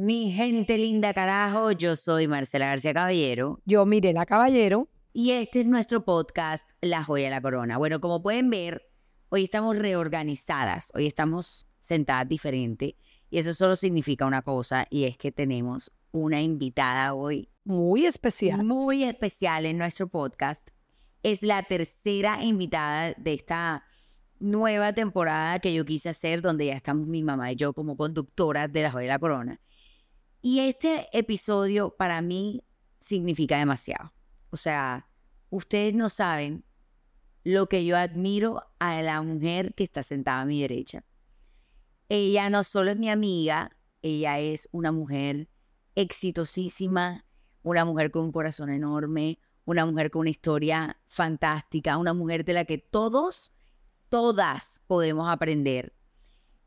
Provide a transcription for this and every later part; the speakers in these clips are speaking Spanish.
Mi gente linda carajo, yo soy Marcela García Caballero Yo Mirela Caballero. y este es nuestro podcast La Joya de la Corona. Bueno, como pueden ver, hoy estamos reorganizadas, hoy estamos sentadas diferente y eso solo significa una cosa y es que tenemos una invitada hoy Muy especial. muy especial en nuestro podcast. Es la tercera invitada de esta nueva temporada que yo quise hacer, donde ya estamos mi mamá y yo como conductoras de La Joya de la Corona. Y este episodio para mí significa demasiado. O sea, ustedes no saben lo que yo admiro a la mujer que está sentada a mi derecha. Ella no solo es mi amiga, ella es una mujer exitosísima, una mujer con un corazón enorme, una mujer con una historia fantástica, una mujer de la que todos, todas podemos aprender.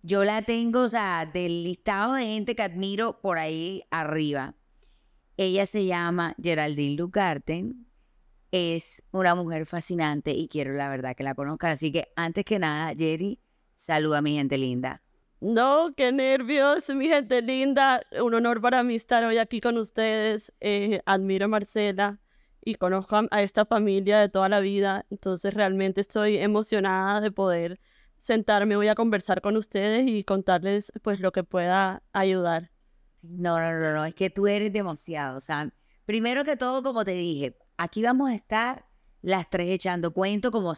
Yo la tengo, o sea, del listado de gente que admiro por ahí arriba. Ella se llama Geraldine Lugarten. Es una mujer fascinante y quiero la verdad que la conozcan. Así que antes que nada, Jerry, saluda a mi gente linda. No, qué nervios, mi gente linda. Un honor para mí estar hoy aquí con ustedes. Eh, admiro a Marcela y conozco a esta familia de toda la vida. Entonces realmente estoy emocionada de poder sentarme hoy a conversar con ustedes y contarles pues lo que pueda ayudar. No, no, no, no, es que tú eres demasiado. O sea, primero que todo, como te dije, aquí vamos a estar las tres echando cuento como,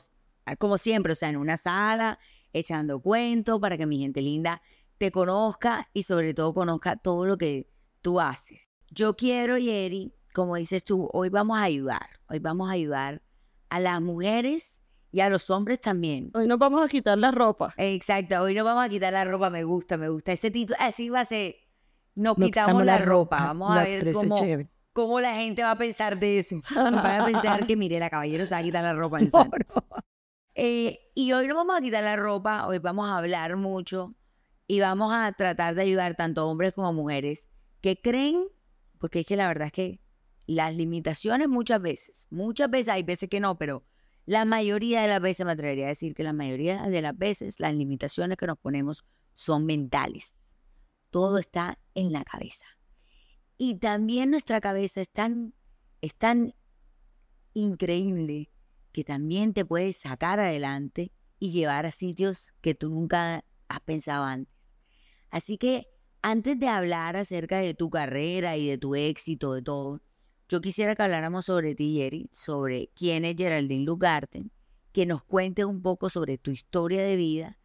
como siempre, o sea, en una sala, echando cuento para que mi gente linda te conozca y sobre todo conozca todo lo que tú haces. Yo quiero, Yeri, como dices tú, hoy vamos a ayudar, hoy vamos a ayudar a las mujeres y a los hombres también. Hoy nos vamos a quitar la ropa. Exacto, hoy no vamos a quitar la ropa, me gusta, me gusta. Ese título, así va a ser. Nos, Nos quitamos la, ropa. Vamos a ver cómo, chévere. cómo la gente va a pensar de eso. Van a pensar que, mire, la caballero se va a quitar la ropa en No. Eh, y hoy no vamos a quitar la ropa, hoy vamos a hablar mucho y vamos a tratar de ayudar tanto a hombres como a mujeres que creen, porque es que la verdad es que las limitaciones muchas veces, muchas veces, hay veces que no, pero la mayoría de las veces, me atrevería a decir que la mayoría de las veces las limitaciones que nos ponemos son mentales. Todo está en la cabeza. Y también nuestra cabeza es tan, es tan increíble que también te puede sacar adelante y llevar a sitios que tú nunca has pensado antes. Así que antes de hablar acerca de tu carrera y de tu éxito, de todo, yo quisiera que habláramos sobre ti, Jerry, sobre quién es Geraldine Lugarten, que nos cuentes un poco sobre tu historia de vida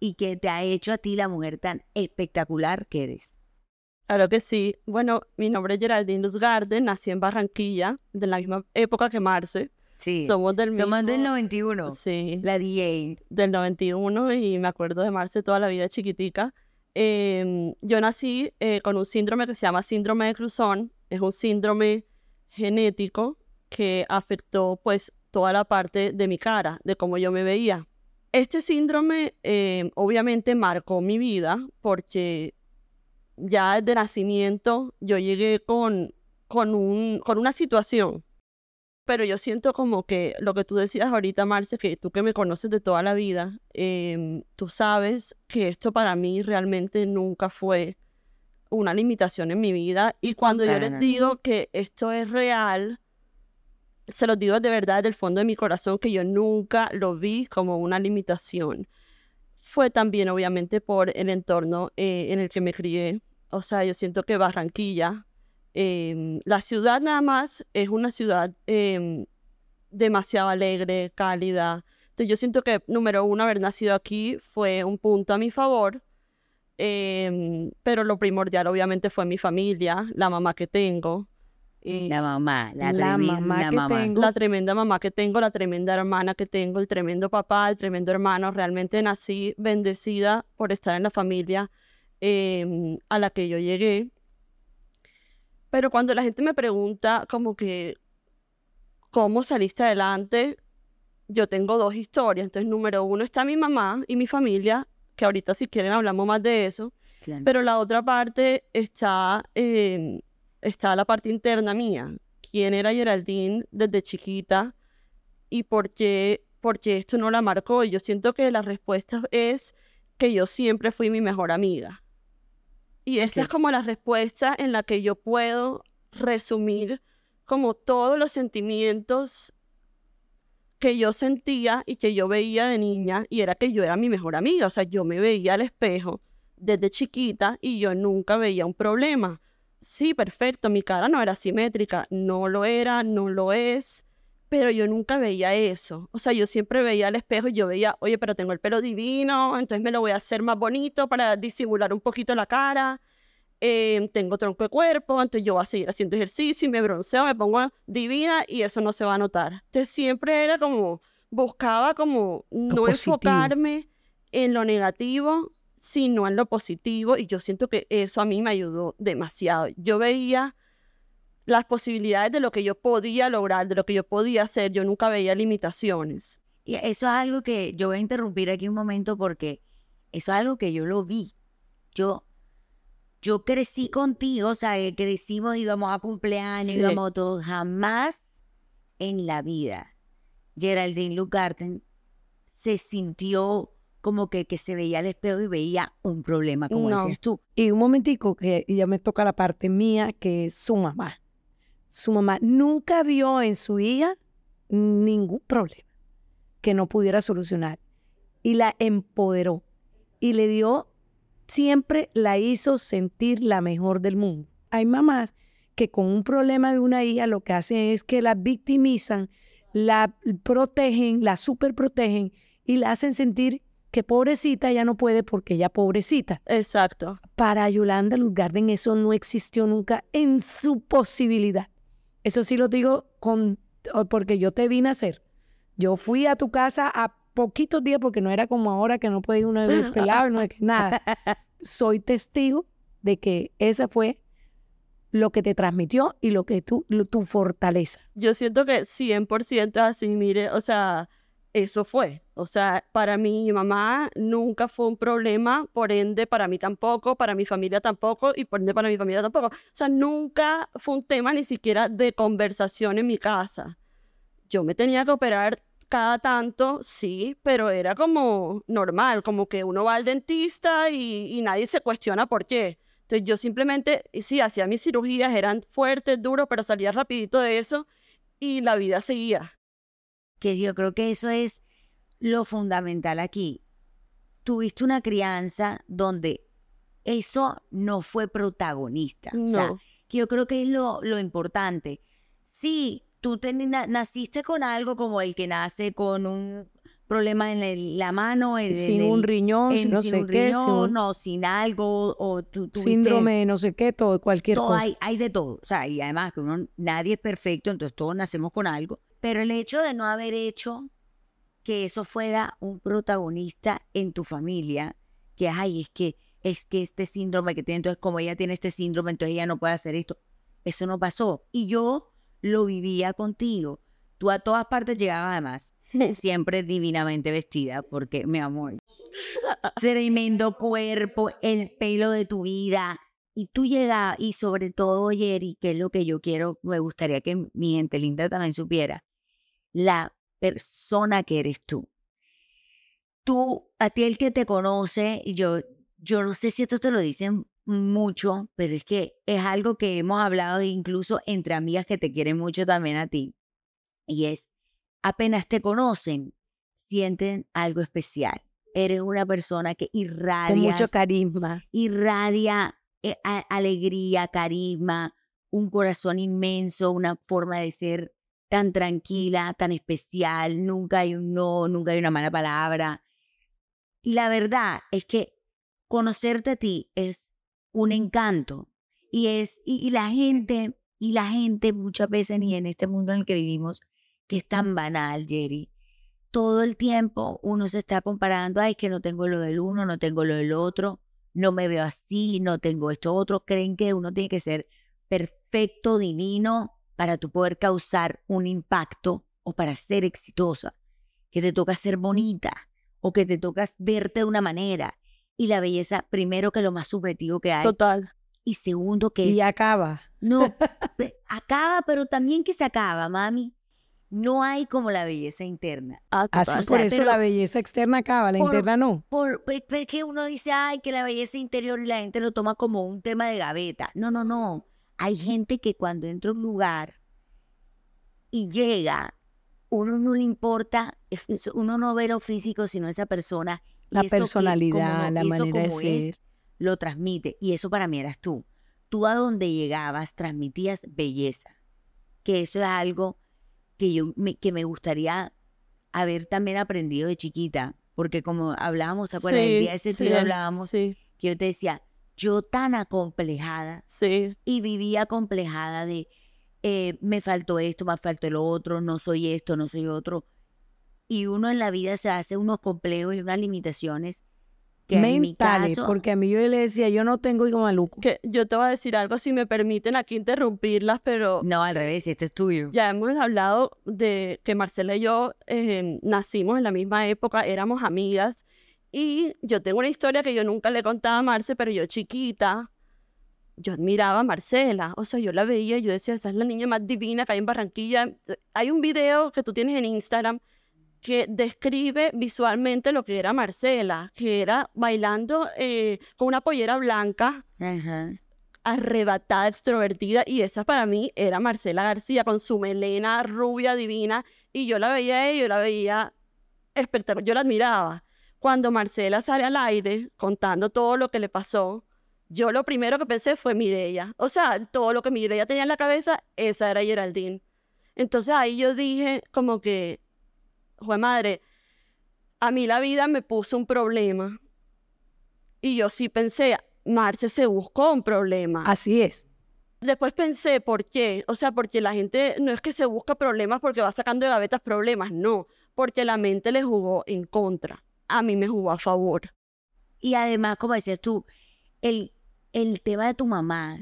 y qué te ha hecho a ti la mujer tan espectacular que eres. Claro que sí. Bueno, mi nombre es Geraldine Luzgarde, nací en Barranquilla, de la misma época que Marce. Sí, Somos del mismo... somos del 91, Sí, la DJ. del 91 y me acuerdo de Marce toda la vida chiquitica. Em, yo nací eh, con un síndrome que se llama síndrome de Cruzón. Es un síndrome genético que afectó pues toda la parte de mi cara, de cómo yo me veía. Este síndrome em, obviamente marcó mi vida porque ya desde nacimiento yo llegué con, con, un, con una situación pero yo siento como que lo que tú decías ahorita, Marce, que tú que me conoces de toda la vida, em, tú sabes que esto para mí realmente nunca fue una limitación en mi vida. Y cuando yo les digo que esto es real, se los digo de verdad del fondo de mi corazón que yo nunca lo vi como una limitación. Fue también obviamente por el entorno eh, en el que me crié. O sea, yo siento que Barranquilla, em, la ciudad nada más es una ciudad em, demasiado alegre, cálida. Entonces yo siento que, número uno, haber nacido aquí fue un punto a mi favor. Em, pero lo primordial obviamente fue mi familia, la mamá que tengo. y La mamá, la, La tremenda mamá que mamá. tengo. la tremenda mamá que tengo, la tremenda hermana que tengo, el tremendo papá, el tremendo hermano. Realmente nací bendecida por estar en la familia em, a la que yo llegué. Pero cuando la gente me pregunta como que, ¿cómo saliste adelante? Yo tengo dos historias. Entonces, número uno está mi mamá y mi familia, que ahorita si quieren hablamos más de eso. Claro. Pero la otra parte está, em, está la parte interna mía. ¿Quién era Geraldine desde chiquita? ¿Y por qué, por qué esto no la marcó? Y yo siento que la respuesta es que yo siempre fui mi mejor amiga. Y esa es como la respuesta en la que yo puedo resumir como todos los sentimientos que yo sentía y que yo veía de niña y era que yo era mi mejor amiga, o sea, yo me veía al espejo desde chiquita y yo nunca veía un problema. Sí, perfecto, mi cara no era simétrica, no lo era, no lo es, pero yo nunca veía eso. O sea, yo siempre veía al espejo y yo veía, oye, pero tengo el pelo divino, entonces me lo voy a hacer más bonito para disimular un poquito la cara. Eh, tengo tronco de cuerpo, entonces yo voy a seguir haciendo ejercicio y me bronceo, me pongo divina y eso no se va a notar. Entonces siempre era como, buscaba como no positivo. enfocarme en lo negativo, sino en lo positivo y yo siento que eso a mí me ayudó demasiado. Yo veía las posibilidades de lo que yo podía lograr, de lo que yo podía hacer, yo nunca veía limitaciones. Y eso es algo que yo voy a interrumpir aquí un momento porque eso es algo que yo lo vi. Yo, yo crecí contigo, o sea, que crecimos, íbamos a cumpleaños, Sí. íbamos a todo. Jamás en la vida Geraldine Lugarten se sintió como que, que se veía al espejo y veía un problema, como No. decías tú. Y un momentico que ya me toca la parte mía, que es su mamá. Su mamá nunca vio en su hija ningún problema que no pudiera solucionar. Y la empoderó. Y le dio, siempre la hizo sentir la mejor del mundo. Hay mamás que con un problema de una hija lo que hacen es que la victimizan, la protegen, la superprotegen y la hacen sentir que pobrecita ya no puede porque ella pobrecita Exacto. para Yolanda Luzgarden eso no existió nunca en su posibilidad. Eso sí lo digo con, porque yo te vi nacer. Yo fui a tu casa a poquitos días porque no era como ahora que no puede ir uno a ver pelado, no es que nada. Soy testigo de que esa fue lo que te transmitió y lo que tú, lo- tu fortaleza. Yo siento que 100% es así, mire, o sea, eso fue. O sea, para mí, mi mamá nunca fue un problema, por ende, para mí tampoco, para mi familia tampoco, y por ende, para mi familia tampoco. O sea, nunca fue un tema ni siquiera de conversación en mi casa. Yo me tenía que operar cada tanto, sí, pero era como normal, como que uno va al dentista y, y nadie se cuestiona por qué. Entonces yo simplemente, sí, hacía mis cirugías, eran fuertes, duros, pero salía rapidito de eso y la vida seguía. que yo creo que eso es lo fundamental aquí. Tuviste una crianza donde eso no fue protagonista. O sea, No. que yo creo que es lo, lo importante. Sí, tú te na- naciste con algo como el que nace con un problema en el- la mano, en, Sin en un el- riñón, en- sin no sin sé un qué, sin riñón, un o sin algo, o tú tuviste síndrome de no sé qué, todo, cualquier todo cosa. hay, hay de todo. O sea, y además que uno, nadie es perfecto, entonces todos nacemos con algo. Pero el hecho de no haber hecho que eso fuera un protagonista en tu familia, que ay, es que es que este síndrome que tiene, entonces como ella tiene este síndrome, entonces ella no puede hacer esto. Eso no pasó. Y yo lo vivía contigo. Tú a todas partes llegabas además, siempre divinamente vestida, porque mi amor, tremendo cuerpo, el pelo de tu vida. Y tú llegas, y sobre todo, Jerry, que es lo que yo quiero, me gustaría que mi gente linda también supiera, la persona que eres tú. Tú, a ti el que te conoce, y yo, yo no sé si esto te lo dicen mucho, pero es que es algo que hemos hablado incluso entre amigas que te quieren mucho también a ti. Y es, apenas te conocen, sienten algo especial. Eres una persona que irradia mucho carisma. irradia eh, a- alegría, carisma, un corazón inmenso, una forma de ser tan tranquila, tan especial, nunca hay un no, nunca hay una mala palabra. Y la verdad es que conocerte a ti es un encanto y es y, y la gente y la gente muchas veces y en este mundo en el que vivimos que es tan banal, Jerry. Todo el tiempo uno se está comparando, ay, es que no tengo lo del uno, no tengo lo del otro, no me veo así, no tengo esto otro. Creen que uno tiene que ser perfecto, divino, para tú poder causar un impacto o para ser exitosa. Que te toca ser bonita o que te toca verte de una manera. Y la belleza, primero que lo más subjetivo que hay. Total. Y segundo que es Y acaba. no, acaba, pero también que se acaba, mami. no hay como la belleza interna. Ah, Así. O por eso la belleza externa acaba, la Por- interna no. Por, por- porque uno dice, ay, que la belleza interior y la gente lo toma como un tema de gaveta. No, no, no. Hay gente que cuando entra a un lugar y llega, uno no le importa, uno no ve lo físico, sino esa persona. La que- personalidad, la manera de ser. es, lo transmite. Y eso para mí eras tú. Tú a donde llegabas transmitías belleza. Que eso es algo que yo me, que me gustaría haber también aprendido de chiquita. Porque como hablábamos, ¿te acuerdas? el día ese tú y yo sí, hablábamos, Sí, que yo te decía, yo tan acomplejada sí, y vivía acomplejada de eh, me faltó esto, me faltó lo otro, no soy esto, no soy otro. Y uno en la vida se hace unos complejos y unas limitaciones que en mi Mentales, caso, porque a mí yo le decía, yo no tengo hijo maluco. que yo te voy a decir algo si me permiten aquí interrumpirlas, pero no, al revés, esto es tuyo. ya hemos hablado de que Marcela y yo eh, nacimos en la misma época, éramos amigas y yo tengo una historia que yo nunca le contaba a Marce, pero yo chiquita, yo admiraba a Marcela, o sea, yo la veía y yo decía, esa es la niña más divina que hay en Barranquilla. Hay un video que tú tienes en Instagram que describe visualmente lo que era Marcela, que era bailando eh, con una pollera blanca, arrebatada, extrovertida, y esa para mí era Marcela García con su melena rubia divina, y yo la veía a ella, yo la veía espectacular, yo la admiraba. Cuando Marcela sale al aire contando todo lo que le pasó, yo lo primero que pensé fue Mireya. O sea, todo lo que Mireya tenía en la cabeza, esa era Geraldine. Entonces ahí yo dije como que, jue madre, a mí la vida me puso un problema. Y yo sí pensé, Marce se buscó un problema. Así es. Después pensé, ¿por qué? O sea, porque la gente no es que se busca problemas porque va sacando de gavetas problemas, no, porque la mente le jugó en contra. A mí me jugó a favor. Y además, como decías tú, el, el tema de tu mamá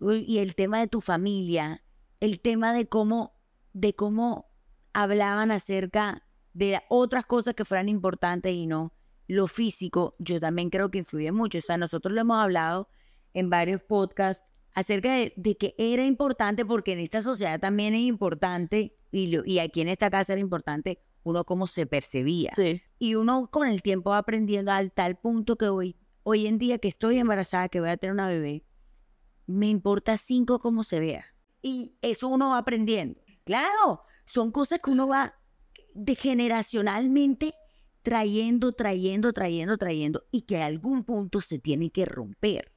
y el tema de tu familia, el tema de cómo, de cómo hablaban acerca de otras cosas que fueran importantes y no lo físico, yo también creo que influye mucho. O sea, nosotros lo hemos hablado en varios podcasts acerca de, de que era importante porque en esta sociedad también es importante y, lo- y aquí en esta casa era importante uno cómo se percibía. Sí, Y uno con el tiempo va aprendiendo al tal punto que hoy, hoy en día que estoy embarazada, que voy a tener una bebé, me importa cinco cómo se vea. Y eso uno va aprendiendo. Claro, son cosas que uno va de generacionalmente trayendo, trayendo, trayendo, trayendo y que a algún punto se tiene que romper.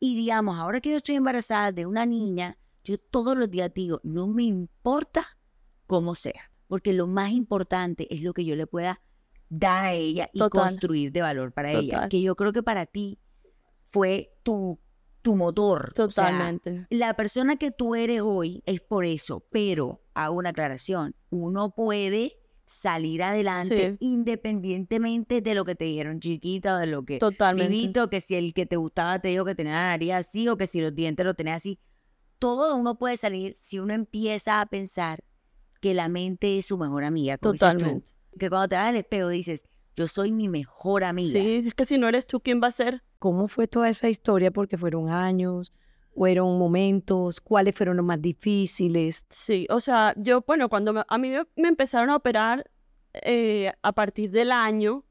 Y digamos, ahora que yo estoy embarazada de una niña, yo todos los días digo, no me importa cómo sea, porque lo más importante es lo que yo le pueda dar a ella y Total. construir de valor para ella, que yo creo que para ti fue tu, tu motor. O sea, totalmente. la persona que tú eres hoy es por eso, pero hago una aclaración, uno puede salir adelante Sí. independientemente de lo que te dijeron chiquita o de lo que totalmente. viviste o que si el que te gustaba te dijo que tenía la nariz así o que si los dientes lo tenía así. Todo uno puede salir si uno empieza a pensar que la mente es su mejor amiga. tú. Totalmente. Que cuando te vas al espejo dices, yo soy mi mejor amiga. Sí, es que si no eres tú, ¿quién va a ser? ¿Cómo fue toda esa historia? Porque fueron años, fueron momentos, cuáles fueron los más difíciles. Sí, o sea, yo, bueno, cuando me- a mí me, empezaron a operar eh, a partir del año,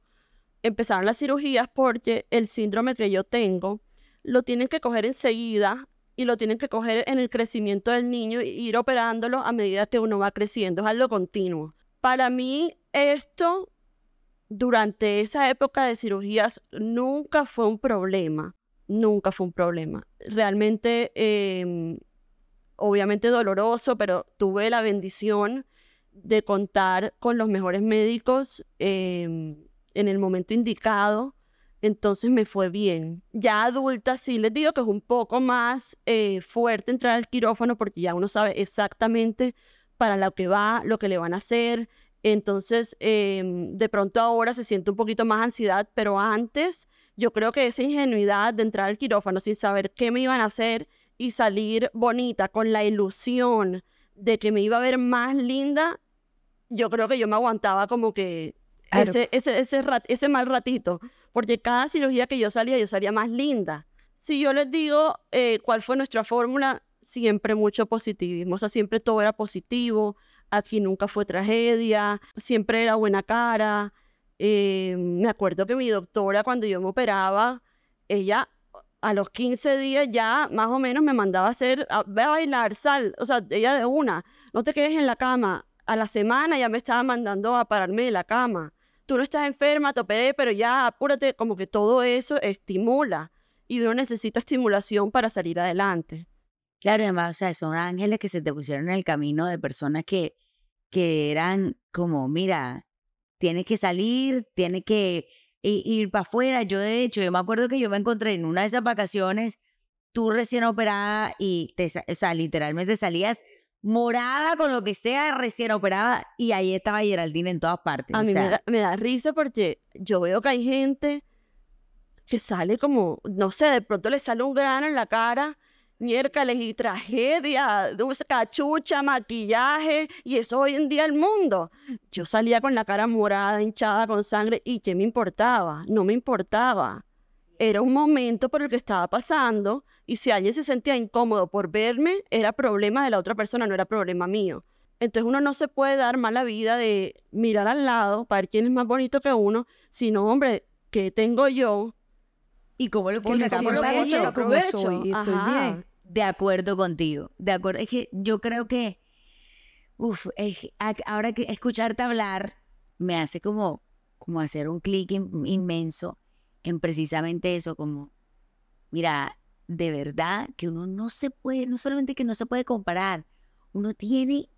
empezaron las cirugías porque el síndrome que yo tengo lo tienen que coger enseguida y lo tienen que coger en el crecimiento del niño e ir operándolo a medida que uno va creciendo, es algo continuo. Para mí esto durante esa época de cirugías nunca fue un problema, nunca fue un problema. Realmente, em, obviamente doloroso, pero tuve la bendición de contar con los mejores médicos em, en el momento indicado, entonces me fue bien. Ya adulta sí les digo que es un poco más eh, fuerte entrar al quirófano porque ya uno sabe exactamente para lo que va, lo que le van a hacer. Entonces, em, de pronto ahora se siente un poquito más ansiedad, pero antes yo creo que esa ingenuidad de entrar al quirófano sin saber qué me iban a hacer y salir bonita con la ilusión de que me iba a ver más linda, yo creo que yo me aguantaba como que Claro. ese, ese, ese, rat- ese mal ratito, porque cada cirugía que yo salía, yo salía más linda. Si yo les digo eh, cuál fue nuestra fórmula, siempre mucho positivismo, o sea, siempre todo era positivo, aquí nunca fue tragedia, siempre era buena cara. Eh, me acuerdo que mi doctora cuando yo me operaba, ella a los 15 días ya más o menos me mandaba a hacer, a, bailar, sal, o sea, ella de una, no te quedes en la cama. A la semana ya me estaba mandando a pararme de la cama. Tú no estás enferma, te operé, pero ya apúrate, como que todo eso estimula y uno necesita estimulación para salir adelante. Claro, además, o sea, son ángeles que se te pusieron en el camino de personas que, que eran como, mira, tienes que salir, tienes que ir para afuera. Yo, de hecho, yo me acuerdo que yo me encontré en una de esas vacaciones, tú recién operada y, te, o sea, literalmente salías morada con lo que sea, recién operada, y ahí estaba Geraldine en todas partes. A mí me, da, me da risa porque yo veo que hay gente que sale como, no sé, de pronto le sale un grano en la cara, miércoles y tragedia, dulce cachucha, maquillaje, y eso hoy en día el mundo. Yo salía con la cara morada, hinchada, con sangre, y ¿qué me importaba? No me importaba. Era un momento por el que estaba pasando, y si alguien se sentía incómodo por verme, era problema de la otra persona, no era problema mío. Entonces uno no se puede dar mala vida de mirar al lado para ver quién es más bonito que uno, sino, hombre, ¿qué tengo yo? ¿Y cómo lo puedo sacar por sienta provecho? como soy estoy Ajá. bien. De acuerdo contigo, de acuerdo. Es que yo creo que, uff, ahora que escucharte hablar me hace como, como hacer un clic in- inmenso en precisamente eso, como, mira, de verdad que uno no se puede, no solamente que no se puede comparar, uno tiene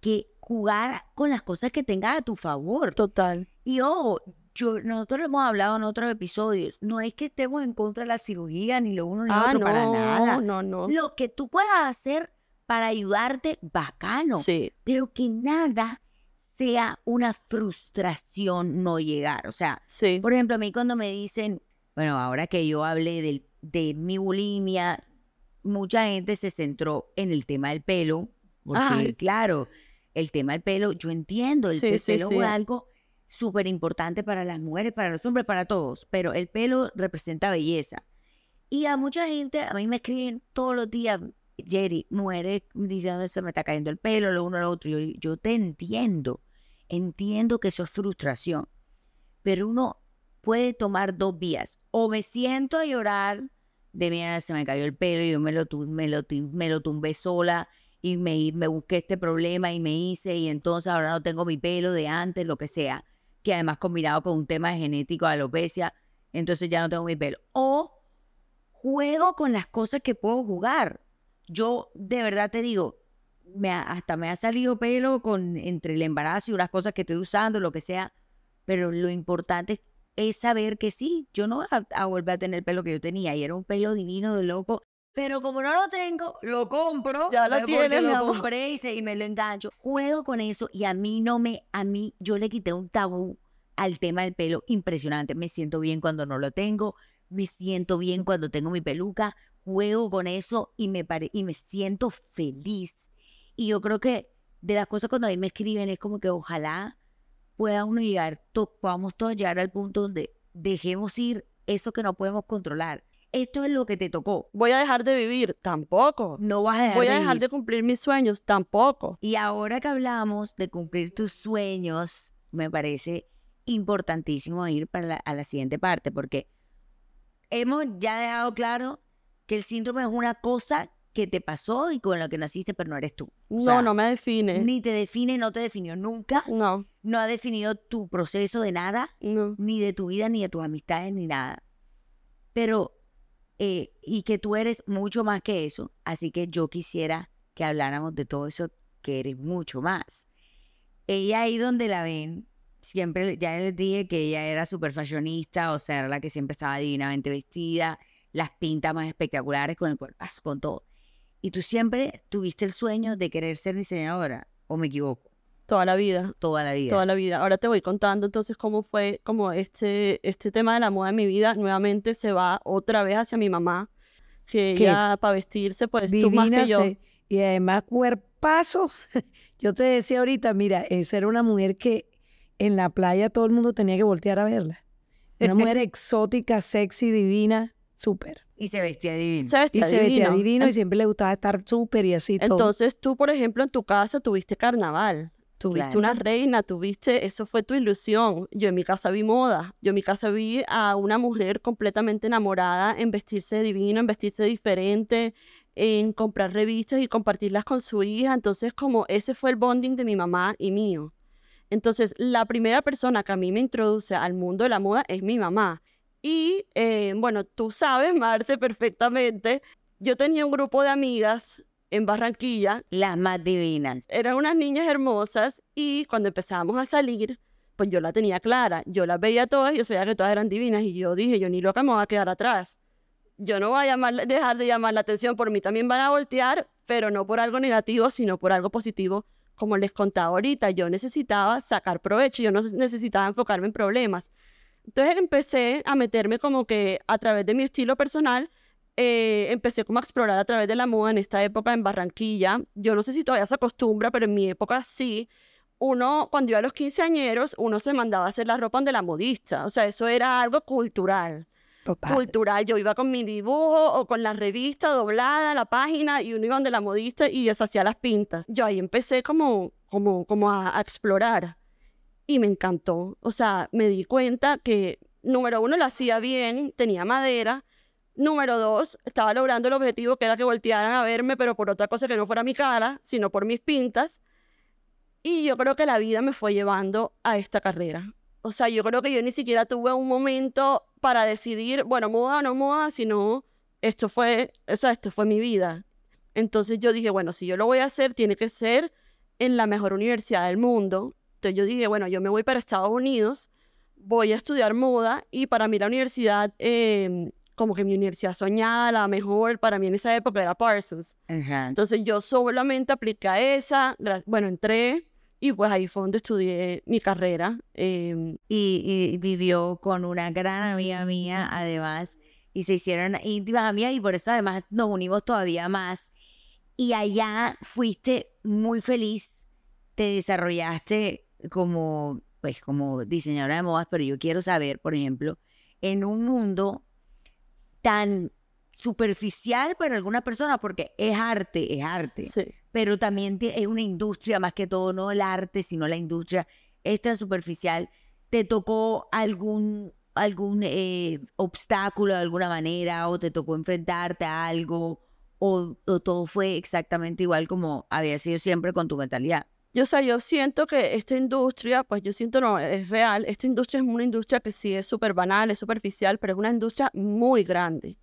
que jugar con las cosas que tengas a tu favor. Total. Y ojo, yo, nosotros lo hemos hablado en otros episodios, no es que estemos en contra de la cirugía, ni lo uno ni lo Ah, otro, no, para nada. no, no. Lo que tú puedas hacer para ayudarte, bacano. Sí, Pero que nada sea una frustración no llegar. O sea, sí. por ejemplo, a mí cuando me dicen, bueno, ahora que yo hablé del, de mi bulimia, mucha gente se centró en el tema del pelo, porque Ay. claro, el tema del pelo, yo entiendo, el, Sí, el pelo es algo súper importante para las mujeres, para los hombres, para todos, pero el pelo representa belleza. Y a mucha gente, a mí me escriben todos los días, Jerry, mujeres diciendo se me está cayendo el pelo, lo uno, lo otro. Yo, yo te entiendo, entiendo que eso es frustración, pero uno puede tomar dos vías. O me siento a llorar de mira, se me cayó el pelo y yo me lo, me lo, me lo tumbé sola y me, me busqué este problema y me hice y entonces ahora no tengo mi pelo de antes, lo que sea, que además combinado con un tema genético alopecia, entonces ya no tengo mi pelo. O juego con las cosas que puedo jugar. Yo de verdad te digo, me ha- hasta me ha salido pelo con entre el embarazo y unas cosas que estoy usando, lo que sea, pero lo importante es saber que sí, yo no voy a, a volver a tener el pelo que yo tenía y era un pelo divino de loco, pero como no lo tengo, lo compro. Ya lo. Porque tienes, lo amor. compré y, se- y me lo engancho. Juego con eso y a mí no me, a mí yo le quité un tabú al tema del pelo impresionante. Me siento bien cuando no lo tengo, me siento bien cuando tengo mi peluca, juego con eso y me, pare- y me siento feliz. Y yo creo que de las cosas cuando a mí me escriben es como que ojalá pueda uno llegar, to- podamos todos llegar al punto donde dejemos ir eso que no podemos controlar. Esto es lo que te tocó. Voy a dejar de vivir, tampoco. No vas a dejar Voy de a dejar vivir. de cumplir mis sueños, tampoco. Y ahora que hablamos de cumplir tus sueños, me parece importantísimo ir para la, a la siguiente parte, porque hemos ya dejado claro que el síndrome es una cosa que te pasó y con la que naciste, pero no eres tú. O No, no me define. Ni te define, no te definió nunca, No, no ha definido tu proceso de nada, no. ni de tu vida, ni de tus amistades, ni nada. Pero, eh, y que tú eres mucho más que eso, así que yo quisiera que habláramos de todo eso, que eres mucho más. Ella ahí donde la ven, siempre, ya les dije que ella era súper fashionista, o sea, era la que siempre estaba divinamente vestida, las pintas más espectaculares con el cuerpazo, con todo. Y tú siempre tuviste el sueño de querer ser diseñadora, o me equivoco, Toda la vida. toda la vida. Toda la vida. Ahora te voy contando entonces cómo fue, como este, este tema de la moda en mi vida nuevamente se va otra vez hacia mi mamá, que ella para vestirse, pues tú más Divina que yo. se- y además cuerpazo. Yo te decía ahorita, mira, esa era una mujer que en la playa todo el mundo tenía que voltear a verla. Una mujer exótica, sexy, divina, súper. Y se vestía divino. Se Y vestía se vestía divino. divino y siempre le gustaba estar súper y así todo. Entonces tú, por ejemplo, en tu casa tuviste carnaval. Tuviste Claro. una reina, tuviste, eso fue tu ilusión. Yo en mi casa vi moda, yo en mi casa vi a una mujer completamente enamorada en vestirse divino, en vestirse diferente, en comprar revistas y compartirlas con su hija. Entonces, como ese fue el bonding de mi mamá y mío. Entonces, la primera persona que a mí me introduce al mundo de la moda es mi mamá. Y eh, bueno, tú sabes, Marce, perfectamente, yo tenía un grupo de amigas en Barranquilla Las más divinas. eran unas niñas hermosas y cuando empezábamos a salir, pues yo la tenía clara. Yo las veía todas y yo sabía que todas eran divinas y yo dije, yo ni loca me voy a quedar atrás. Yo no voy a llamar- dejar de llamar la atención, por mí también van a voltear, pero no por algo negativo, sino por algo positivo. Como les contaba ahorita, yo necesitaba sacar provecho, yo no necesitaba enfocarme en problemas. Entonces empecé a meterme como que a través de mi estilo personal, eh, empecé como a explorar a través de la moda en esta época en Barranquilla. Yo no sé si todavía se acostumbra, pero en mi época sí. Uno, cuando iba a los quinceañeros, uno se mandaba a hacer la ropa donde la modista. O sea, eso era algo cultural. Total. Cultural. Yo iba con mi dibujo o con la revista doblada, la página, y uno iba donde la modista y les hacía las pintas. Yo ahí empecé como, como, como a, a explorar. Y me encantó. O sea, me di cuenta que, número uno, lo hacía bien, tenía madera. Número dos, estaba logrando el objetivo que era que voltearan a verme, pero por otra cosa que no fuera mi cara, sino por mis pintas. Y yo creo que la vida me fue llevando a esta carrera. O sea, yo creo que yo ni siquiera tuve un momento para decidir, bueno, moda o no moda, sino esto fue, o sea, esto fue mi vida. Entonces yo dije, bueno, si yo lo voy a hacer, tiene que ser en la mejor universidad del mundo. Entonces yo dije, bueno, yo me voy para Estados Unidos, voy a estudiar moda y para mí la universidad, eh, como que mi universidad soñada, la mejor para mí en esa época era Parsons. Ajá. Entonces yo solamente apliqué a esa, bueno, entré y pues ahí fue donde estudié mi carrera. em, y, y vivió con una gran amiga mía, además, y se hicieron íntimas amigas y por eso además nos unimos todavía más. Y allá fuiste muy feliz, te desarrollaste como, pues, como diseñadora de modas, pero yo quiero saber, por ejemplo, en un mundo tan superficial para alguna persona, porque es arte, es arte sí. pero también es una industria, más que todo, no el arte, sino la industria, es tan superficial. ¿Te tocó algún, algún eh, obstáculo de alguna manera o te tocó enfrentarte a algo o, o todo fue exactamente igual como había sido siempre con tu mentalidad? Yo, o sea, yo siento que esta industria, pues yo siento, no, es real, esta industria es una industria que sí es súper banal, es superficial, pero es una industria muy grande,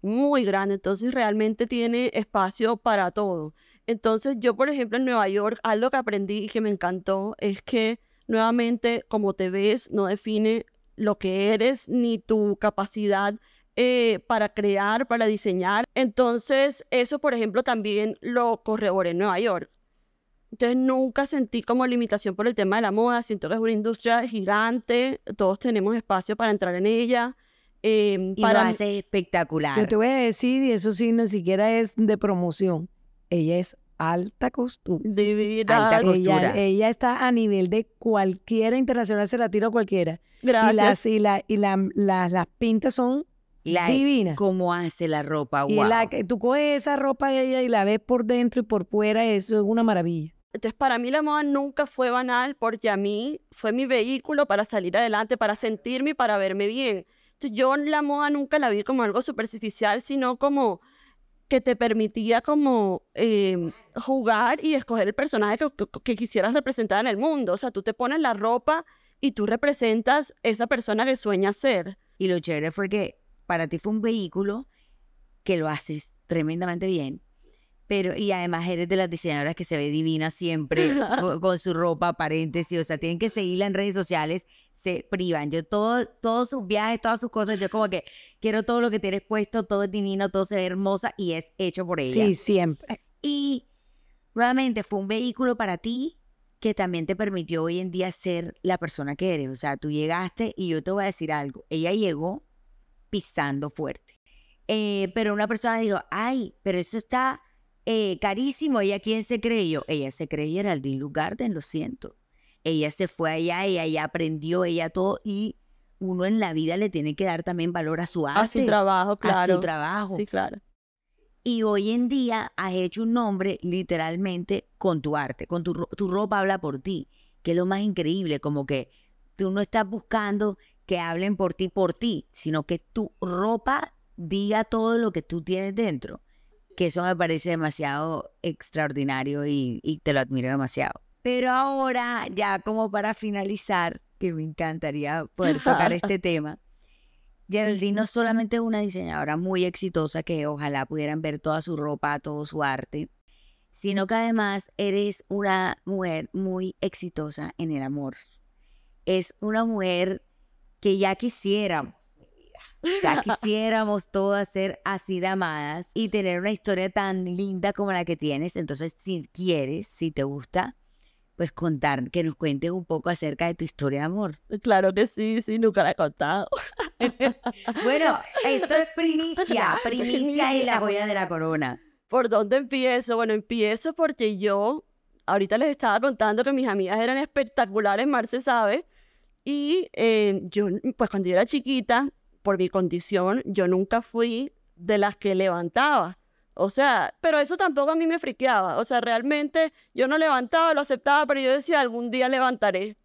muy grande, entonces realmente tiene espacio para todo. Entonces yo, por ejemplo, en Nueva York, algo que aprendí y que me encantó es que nuevamente, como te ves, no define lo que eres ni tu capacidad eh, para crear, para diseñar. Entonces, eso, por ejemplo, también lo corroboré en Nueva York. Entonces nunca sentí como limitación por el tema de la moda, siento que es una industria gigante, todos tenemos espacio para entrar en ella. em, Y para lo haces espectacular. Yo te voy a decir, y eso sí, no siquiera es de promoción. Ella es alta costura. Divina. Alta costura. Ella, ella está a nivel de cualquiera internacional, se la tira a cualquiera. Y Gracias. las, y la, y la- la- las pintas son La- divinas. ¿Cómo hace la ropa? Y Wow. la, que tú coges esa ropa de ella y la ves por dentro y por fuera, eso es una maravilla. Entonces, para mí la moda nunca fue banal porque a mí fue mi vehículo para salir adelante, para sentirme y para verme bien. Entonces, yo la moda nunca la vi como algo superficial, sino como que te permitía como eh, jugar y escoger el personaje que, que- que quisieras representar en el mundo. O sea, tú te pones la ropa y tú representas esa persona que sueñas ser. Y lo chévere fue que para ti fue un vehículo que lo haces tremendamente bien. Pero, y además eres de las diseñadoras que se ve divina siempre con, con su ropa, paréntesis. O sea, tienen que seguirla en redes sociales, se privan. Yo todo, todos sus viajes, todas sus cosas, yo como que quiero todo lo que tienes puesto, todo es divino, todo se ve hermosa y es hecho por ella. Sí, siempre. Y nuevamente fue un vehículo para ti que también te permitió hoy en día ser la persona que eres. O sea, tú llegaste y yo te voy a decir algo. Ella llegó pisando fuerte. Eh, pero una persona dijo, ay, pero eso está eh, carísimo. ¿Ella quién se creyó? Ella se creyó Geraldine Lugarden, lo siento. Ella se fue allá, ella ya aprendió, ella todo. Y uno en la vida le tiene que dar también valor a su arte, A su trabajo, claro. a su trabajo. Sí, claro. Y hoy en día has hecho un nombre literalmente con tu arte, con tu, tu ropa habla por ti, que es lo más increíble, como que tú no estás buscando que hablen por ti, por ti, sino que tu ropa diga todo lo que tú tienes dentro, que eso me parece demasiado extraordinario y, y te lo admiro demasiado. Pero ahora, ya como para finalizar, que me encantaría poder tocar este tema, Geraldine no solamente es una diseñadora muy exitosa que ojalá pudieran ver toda su ropa, todo su arte, sino que además eres una mujer muy exitosa en el amor. Es una mujer que ya quisiéramos, ya quisiéramos todas ser así de amadas y tener una historia tan linda como la que tienes. Entonces, si quieres, si te gusta, pues contar, que nos cuentes un poco acerca de tu historia de amor. Claro que sí, sí, nunca la he contado. Bueno, esto es primicia, primicia y la joya de la corona. ¿Por dónde empiezo? Bueno, empiezo porque yo, ahorita les estaba contando que mis amigas eran espectaculares, Marce sabe, y eh, yo, pues cuando yo era chiquita, por mi condición, yo nunca fui de las que levantaba. O sea, pero eso tampoco a mí me friqueaba. O sea, realmente yo no levantaba, lo aceptaba, pero yo decía, algún día levantaré.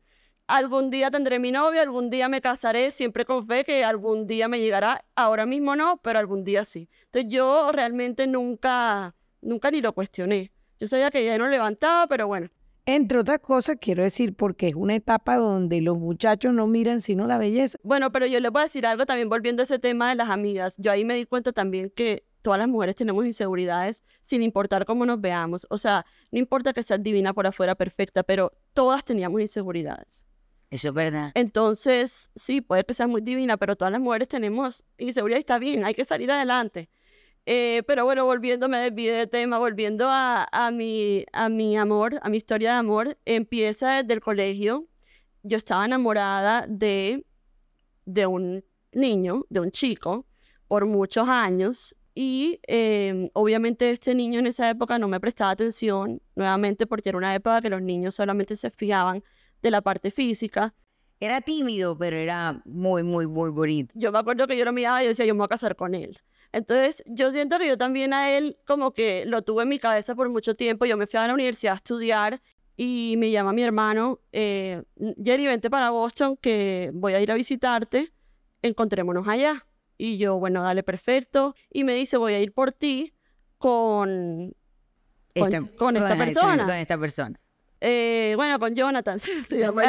Algún día tendré mi novio, algún día me casaré, siempre con fe que algún día me llegará. Ahora mismo no, pero algún día sí. Entonces yo realmente nunca, nunca ni lo cuestioné. Yo sabía que ya no levantaba, pero bueno. Entre otras cosas, quiero decir, porque es una etapa donde los muchachos no miran sino la belleza. Bueno, pero yo les voy a decir algo también volviendo a ese tema de las amigas. Yo ahí me di cuenta también que todas las mujeres tenemos inseguridades sin importar cómo nos veamos. O sea, no importa que seas divina por afuera, perfecta, pero todas teníamos inseguridades. Eso es verdad. Entonces, sí, puede que seas muy divina, pero todas las mujeres tenemos inseguridad y está bien, hay que salir adelante. Eh, pero bueno, volviendo, me desvié de tema, volviendo a, a, mi, a mi amor, a mi historia de amor, empieza desde el colegio. Yo estaba enamorada de, de un niño, de un chico, por muchos años. Y eh, obviamente este niño en esa época no me prestaba atención, nuevamente porque era una época que los niños solamente se fijaban de la parte física. Era tímido, pero era muy, muy, muy bonito. Yo me acuerdo que yo lo miraba y yo decía, yo me voy a casar con él. Entonces, yo siento que yo también a él como que lo tuve en mi cabeza por mucho tiempo. Yo me fui a la universidad a estudiar y me llama mi hermano, eh, Jerry, vente para Boston que voy a ir a visitarte, encontrémonos allá. Y yo, bueno, dale, perfecto. Y me dice, voy a ir por ti con, con, Esta- con esta con persona. Con esta persona. Eh, bueno, con Jonathan. se llama.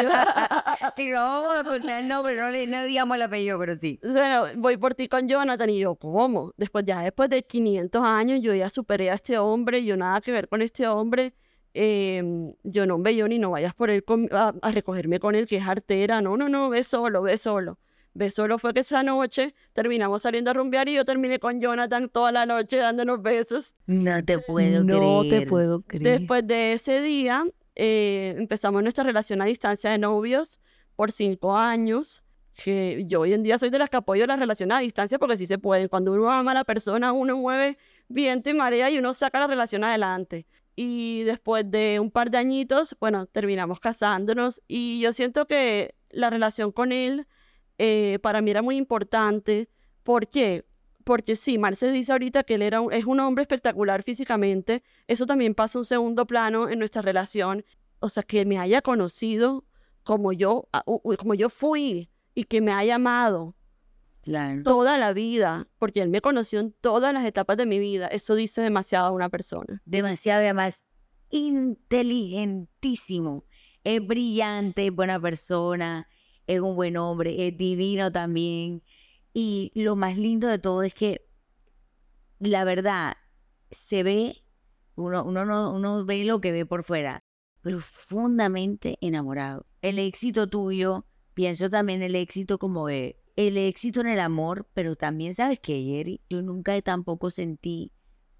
Si no vamos a contar el nombre, no, le, no digamos el apellido, pero sí. Bueno, voy por ti con Jonathan y yo, ¿cómo? Después ya después de 500 años yo ya superé a este hombre, yo nada que ver con este hombre, em, yo no ve yo ni no vayas por él con- a, a recogerme con él que es artera, no, no, no, ve solo, ve solo. Ve solo fue que esa noche terminamos saliendo a rumbear y yo terminé con Jonathan toda la noche dándonos besos. No te puedo no creer. te puedo creer. Después de ese día eh, empezamos nuestra relación a distancia de novios por cinco años. Que yo hoy en día soy de las que apoyo las relaciones a distancia porque sí se pueden. Cuando uno ama a la persona, uno mueve viento y marea y uno saca la relación adelante. Y después de un par de añitos, bueno, terminamos casándonos y yo siento que la relación con él eh, para mí era muy importante. ¿Por qué? Porque sí, Marce dice ahorita que él era un- es un hombre espectacular físicamente. Eso también pasa a un segundo plano en nuestra relación. O sea, que me haya conocido como yo, como yo fui y que me haya amado Claro. toda la vida, porque él me conoció en todas las etapas de mi vida. Eso dice demasiado a una persona. Demasiado, y además, inteligentísimo. Es brillante, es buena persona, es un buen hombre, es divino también. Y lo más lindo de todo es que, la verdad, se ve, uno, uno, no, uno ve lo que ve por fuera, profundamente enamorado. El éxito tuyo, pienso también el éxito como de, el éxito en el amor, pero también sabes que, Jerry, yo nunca tampoco sentí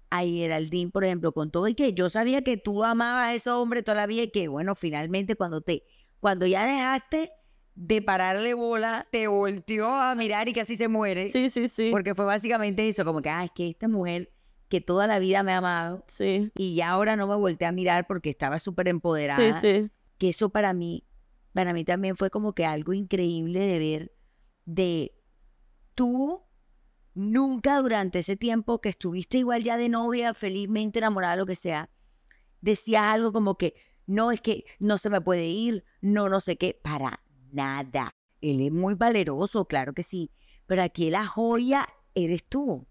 a Geraldine, por ejemplo, con todo y que yo sabía que tú amabas a ese hombre toda la vida y que, bueno, finalmente cuando te, cuando ya dejaste de pararle bola, te volteó a mirar y casi se muere. Sí, sí, sí. Porque fue básicamente eso, como que, ah, es que esta mujer que toda la vida me ha amado Sí, y ya ahora no me volteé a mirar porque estaba súper empoderada. sí, sí. Que eso para mí, para mí también fue como que algo increíble de ver de tú nunca durante ese tiempo que estuviste igual ya de novia, felizmente enamorada, lo que sea, decías algo como que, no, es que no se me puede ir, no, no sé qué, para nada. Él es muy valeroso, claro que sí, pero aquí la joya eres tú.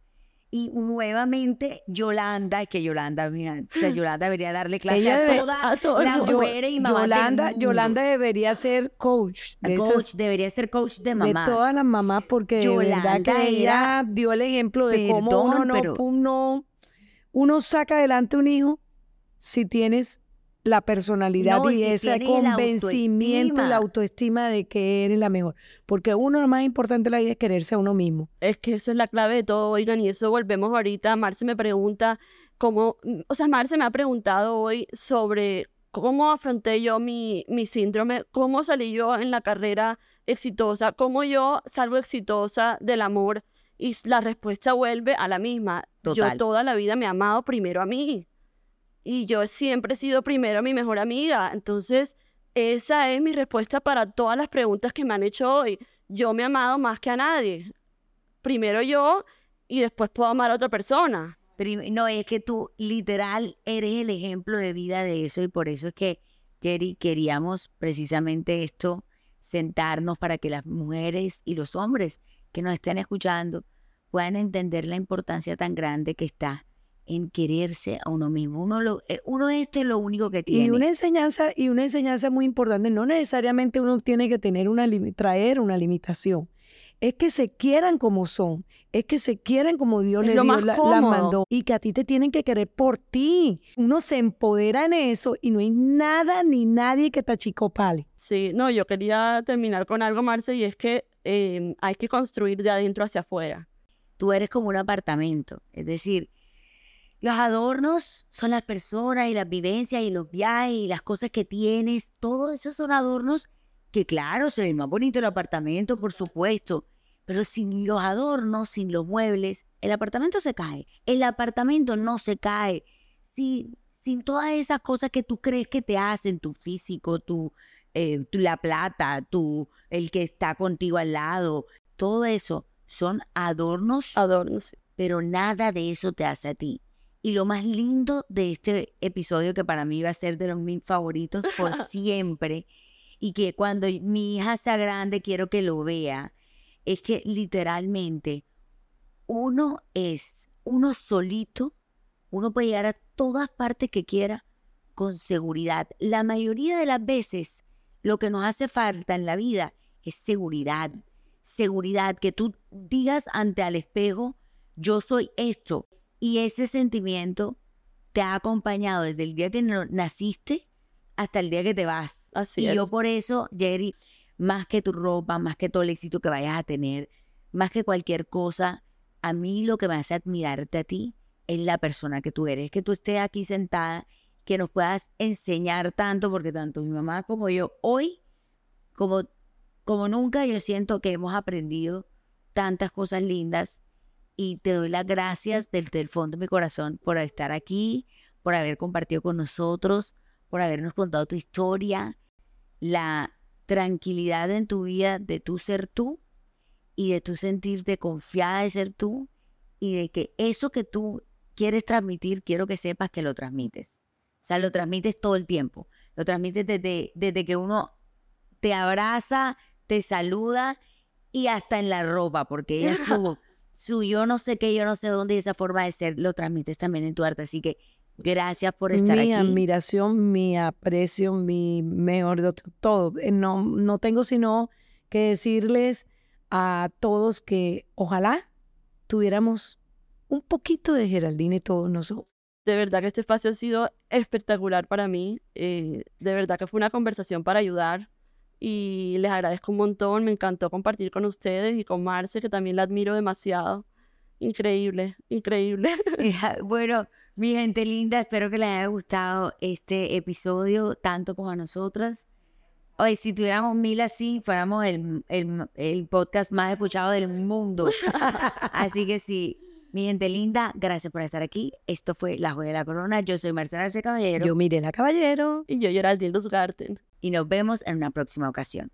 Y nuevamente Yolanda, es que Yolanda, mira, o sea, Yolanda debería darle clase Ella a todas a todo el las mujeres y mamás del Yolanda, mundo. Yolanda debería ser coach de, esas- coach, debería ser coach de de mamás. todas las mamás porque de verdad Yolanda que ella dio el ejemplo de cómo uno no, pero- uno, uno saca adelante un hijo si tienes la personalidad No, y si ese la convencimiento y la autoestima. de que eres la mejor. Porque uno lo más importante de la vida es quererse a uno mismo. Es que eso es la clave de todo, oigan, y eso volvemos ahorita. Marce me pregunta cómo, o sea, Marce me ha preguntado hoy sobre cómo afronté yo mi, mi síndrome, cómo salí yo en la carrera exitosa, cómo yo salgo exitosa del amor. Y la respuesta vuelve a la misma. Total. Yo toda la vida me he amado primero a mí. Y yo siempre he sido primero mi mejor amiga. Entonces, esa es mi respuesta para todas las preguntas que me han hecho hoy. Yo me he amado más que a nadie primero yo y después puedo amar a otra persona. No, es que tú literal eres el ejemplo de vida de eso y por eso es que, Jerry, queríamos precisamente esto, sentarnos para que las mujeres y los hombres que nos estén escuchando puedan entender la importancia tan grande que está en quererse a uno mismo. Uno, lo, eh, uno esto es lo único que tiene. Y una enseñanza, y una enseñanza muy importante, no necesariamente uno tiene que tener una traer una limitación. Es que se quieran como son, es que se quieran como Dios Es les la, la mandó y que a ti te tienen que querer por ti. Uno se empodera en eso y no hay nada ni nadie que te achicopale. Sí, no, yo quería terminar con algo, Marce, y es que eh, hay que construir de adentro hacia afuera. tú eres como un apartamento. Es decir, los adornos son las personas y las vivencias y los viajes y las cosas que tienes. Todos esos son adornos que, claro, se ve más bonito el apartamento, por supuesto. Pero sin los adornos, sin los muebles, el apartamento se cae. El apartamento no se cae. Sin, sin todas esas cosas que tú crees que te hacen, tu físico, tu, eh, tu- la plata, tu, el que está contigo al lado, todo eso son adornos Adornos. pero nada de eso te hace a ti. Y lo más lindo de este episodio, que para mí va a ser de los mis favoritos por siempre, y que cuando mi hija sea grande quiero que lo vea, es que literalmente uno es uno solito, uno puede llegar a todas partes que quiera con seguridad. La mayoría de las veces lo que nos hace falta en la vida es seguridad. Seguridad, que tú digas ante al espejo, yo soy esto. Y ese sentimiento te ha acompañado desde el día que naciste hasta el día que te vas. Así y yo por eso, Jerry, más que tu ropa, más que todo el éxito que vayas a tener, más que cualquier cosa, a mí lo que me hace admirarte a ti es la persona que tú eres, que tú estés aquí sentada, que nos puedas enseñar tanto, porque tanto mi mamá como yo hoy, como, como nunca, yo siento que hemos aprendido tantas cosas lindas y te doy las gracias desde el fondo de mi corazón por estar aquí, por haber compartido con nosotros, por habernos contado tu historia, la tranquilidad en tu vida de tú ser tú y de tú sentirte confiada de ser tú y de que eso que tú quieres transmitir, quiero que sepas que lo transmites. O sea, lo transmites todo el tiempo. Lo transmites desde, desde que uno te abraza, te saluda y hasta en la ropa, porque ella su, su yo no sé qué, yo no sé dónde, y esa forma de ser lo transmites también en tu arte. Así que gracias por estar mi aquí. admiración, mi aprecio, mi mejor de todo. Eh, No, no tengo sino que decirles a todos que ojalá tuviéramos un poquito de Geraldine todos nosotros. De verdad que este espacio ha sido espectacular para mí. eh, de verdad que fue una conversación para ayudar. Y les agradezco un montón. Me encantó compartir con ustedes y con Marce, que también la admiro demasiado. Increíble, increíble. Bueno, mi gente linda, espero que les haya gustado este episodio tanto como a nosotras. Hoy, si tuviéramos mil así, fuéramos el, el, el podcast más escuchado del mundo. Así que sí, mi gente linda, gracias por estar aquí. Esto fue La Joya de la Corona. Yo soy Marcela Arce Caballero Yo, Mirela Caballero. y yo, Geraldine Luzgarten. y nos vemos en una próxima ocasión.